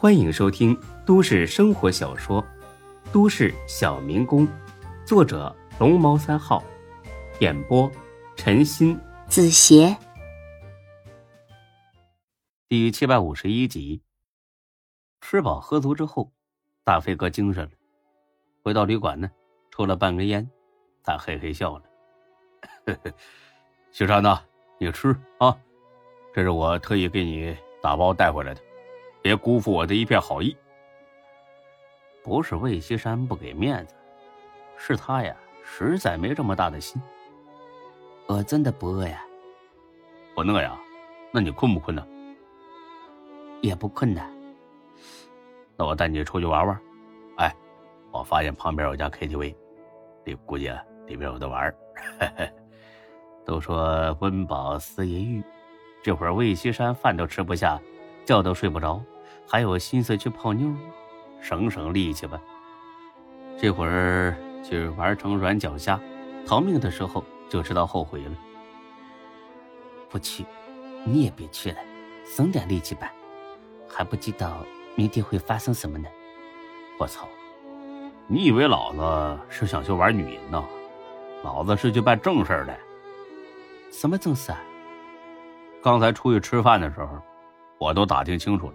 欢迎收听都市生活小说《都市小民工》，作者龙猫三号，演播陈鑫、子邪，第七百五十一集。吃饱喝足之后，大飞哥精神了，回到旅馆呢，抽了半根烟，他嘿嘿笑了：“雪山呐，你吃啊，这是我特意给你打包带回来的。”别辜负我的一片好意。不是魏西山不给面子，是他呀，实在没这么大的心。我真的不饿呀，不饿呀？那你困不困呢？也不困的。那我带你出去玩玩。哎，我发现旁边有家 KTV，里估计里边有的玩。都说温饱思淫欲，这会儿魏西山饭都吃不下。觉都睡不着，还有心思去泡妞，省省力气吧。这会儿去玩成软脚虾，逃命的时候就知道后悔了。不去，你也别去了，省点力气吧。还不知道明天会发生什么呢。我操！你以为老子是想去玩女人呢？老子是去办正事的。什么正事啊？刚才出去吃饭的时候。我都打听清楚了，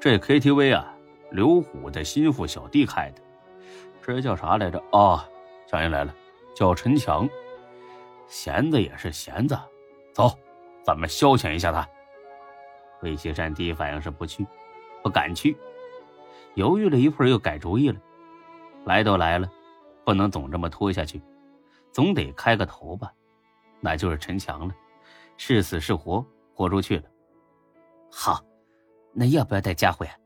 这 KTV 啊，刘虎的心腹小弟开的，这叫啥来着？哦，想起来了，叫陈强。闲子也是闲子，走，咱们消遣一下他。魏西山第一反应是不去，不敢去，犹豫了一会儿又改主意了。来都来了，不能总这么拖下去，总得开个头吧。那就是陈强了，是死是活，豁出去了。好，那要不要带家伙呀？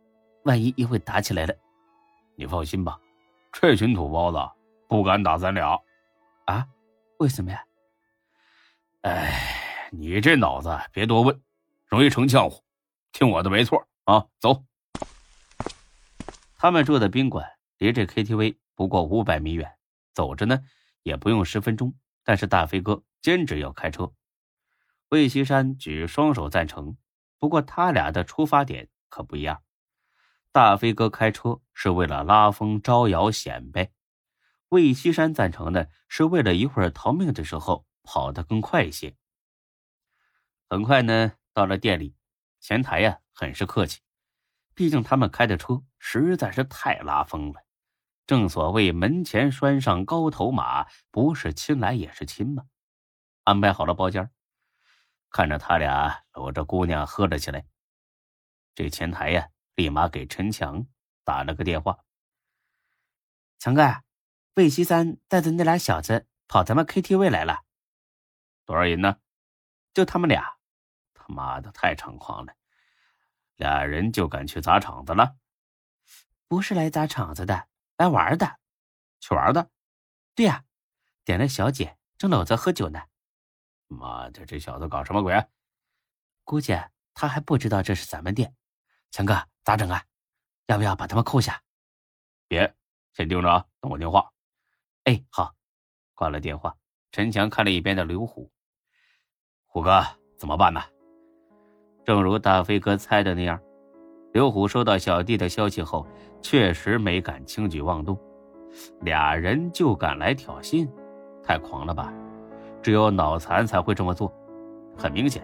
万一一会打起来了，你放心吧，这群土包子不敢打咱俩。啊？为什么呀？哎，你这脑子别多问，容易成浆糊。听我的没错啊，走。他们住的宾馆离这 KTV 不过五百米远，走着呢也不用十分钟。但是大飞哥坚持要开车，魏西山举双手赞成。不过他俩的出发点可不一样，大飞哥开车是为了拉风招摇显摆，魏西山赞成的是为了一会儿逃命的时候跑得更快一些。很快呢，到了店里，前台呀很是客气，毕竟他们开的车实在是太拉风了。正所谓门前拴上高头马，不是亲来也是亲嘛。安排好了包间。看着他俩搂着姑娘喝了起来，这前台呀，立马给陈强打了个电话：“强哥，魏西山带着那俩小子跑咱们 KTV 来了，多少人呢？就他们俩，他妈的太猖狂了，俩人就敢去砸场子了？不是来砸场子的，来玩的，去玩的。对呀，点了小姐，正搂着喝酒呢。”妈的，这小子搞什么鬼？估计他还不知道这是咱们店。强哥，咋整啊？要不要把他们扣下？别，先盯着啊，等我电话。哎，好。挂了电话，陈强看了一边的刘虎。虎哥，怎么办呢？正如大飞哥猜的那样，刘虎收到小弟的消息后，确实没敢轻举妄动。俩人就敢来挑衅，太狂了吧？只有脑残才会这么做。很明显，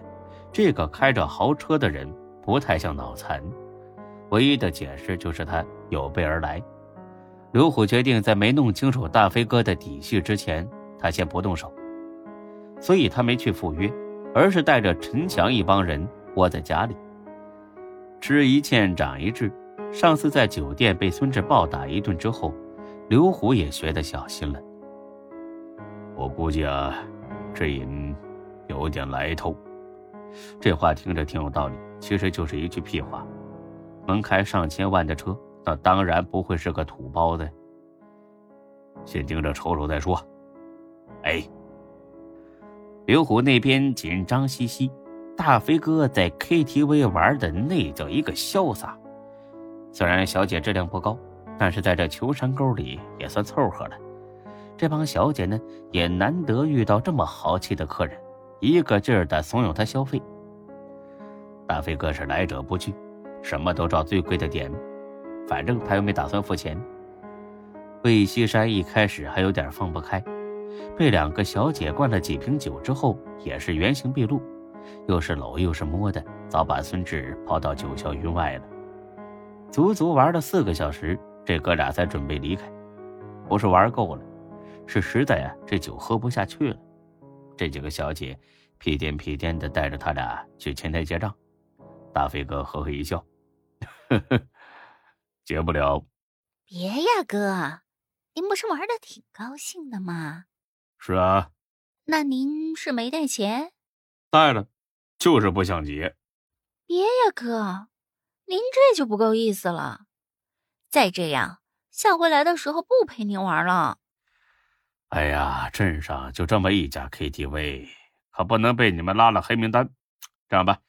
这个开着豪车的人不太像脑残。唯一的解释就是他有备而来。刘虎决定在没弄清楚大飞哥的底细之前，他先不动手。所以他没去赴约，而是带着陈强一帮人窝在家里。吃一堑长一智，上次在酒店被孙志暴打一顿之后，刘虎也学得小心了。我估计啊。这人有点来头，这话听着挺有道理，其实就是一句屁话。能开上千万的车，那当然不会是个土包子。先盯着瞅瞅再说。哎，刘虎那边紧张兮兮，大飞哥在 KTV 玩的那叫一个潇洒。虽然小姐质量不高，但是在这穷山沟里也算凑合了。这帮小姐呢，也难得遇到这么豪气的客人，一个劲儿的怂恿他消费。大飞哥是来者不拒，什么都照最贵的点，反正他又没打算付钱。魏西山一开始还有点放不开，被两个小姐灌了几瓶酒之后，也是原形毕露，又是搂又是摸的，早把孙志抛到九霄云外了。足足玩了四个小时，这哥俩才准备离开。不是玩够了，是实在呀，这酒喝不下去了。这几个小姐屁颠屁颠的带着他俩去前台结账。大飞哥呵呵一笑。呵呵，结不了。别呀，哥，您不是玩的挺高兴的吗？是啊。那您是没带钱？带了，就是不想结。别呀，哥，您这就不够意思了。再这样，下回来的时候不陪您玩了。哎呀，镇上就这么一家 KTV，可不能被你们拉了黑名单。这样吧。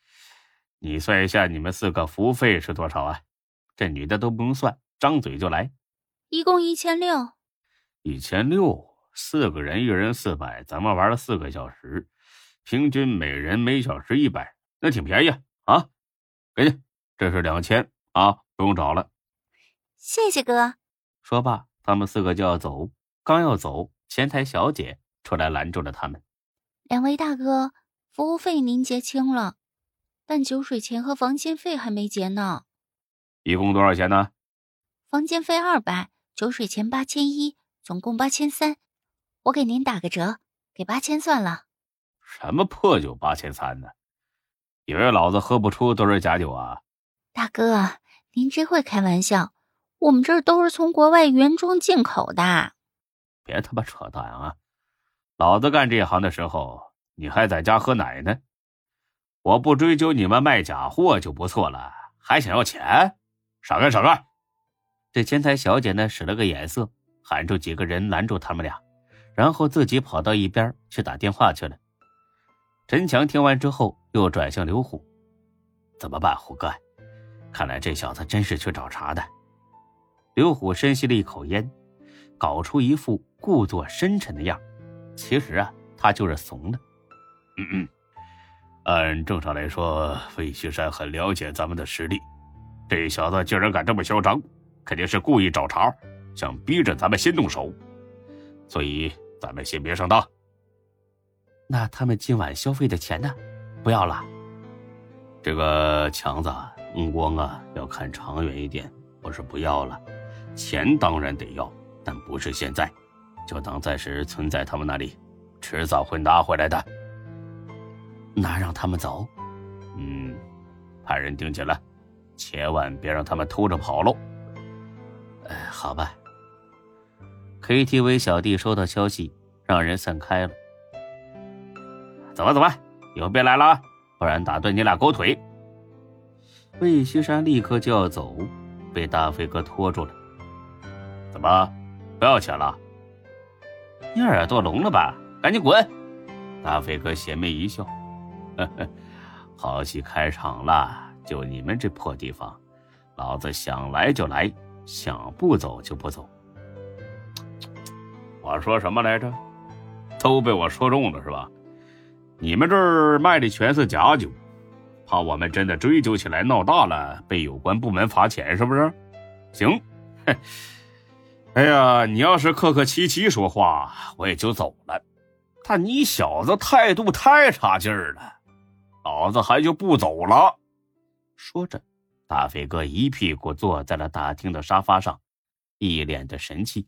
你算一下，你们四个服务费是多少啊？这女的都不用算，张嘴就来。一共一千六。一千六，四个人一人四百，咱们玩了四个小时，平均每人每小时一百，那挺便宜啊！给你，这是两千啊，不用找了。谢谢哥。说罢，他们四个就要走，刚要走，前台小姐出来拦住了他们。两位大哥，服务费您结清了。但酒水钱和房间费还没结呢，一共多少钱呢？房间费二百，酒水钱八千一，总共八千三。我给您打个折，给八千算了。什么破酒八千三呢？以为老子喝不出都是假酒啊？大哥，您真会开玩笑，我们这儿都是从国外原装进口的。别他妈扯淡啊！老子干这行的时候，你还在家喝奶呢。我不追究你们卖假货就不错了，还想要钱？闪开，闪开！这前台小姐呢，使了个眼色，喊住几个人拦住他们俩，然后自己跑到一边去打电话去了。陈强听完之后，又转向刘虎：“怎么办，虎哥？看来这小子真是去找茬的。”刘虎深吸了一口烟，搞出一副故作深沉的样其实啊，他就是怂了。嗯嗯。按正常来说，魏西山很了解咱们的实力。这小子竟然敢这么嚣张，肯定是故意找茬，想逼着咱们先动手。所以咱们先别上当。那他们今晚消费的钱呢？不要了。这个强子，目光啊要看长远一点。不是不要了，钱当然得要，但不是现在，就当暂时存在他们那里，迟早会拿回来的。那让他们走？嗯，派人盯紧了，千万别让他们偷着跑喽。哎，好吧。KTV 小弟收到消息，让人散开了。走吧，走吧，以后别来了，不然打断你俩狗腿。魏西山立刻就要走，被大飞哥拖住了。怎么，不要钱了？你耳朵聋了吧？赶紧滚！大飞哥邪魅一笑。呵呵，好戏开场了！就你们这破地方，老子想来就来，想不走就不走。我说什么来着？都被我说中了是吧？你们这儿卖的全是假酒，怕我们真的追究起来闹大了，被有关部门罚钱是不是？行，哎呀，你要是客客气气说话，我也就走了。但你小子态度太差劲儿了。老子还就不走了。说着，大飞哥一屁股坐在了大厅的沙发上，一脸的神气。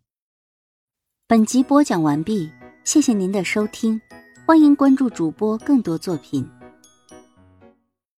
本集播讲完毕，谢谢您的收听，欢迎关注主播更多作品。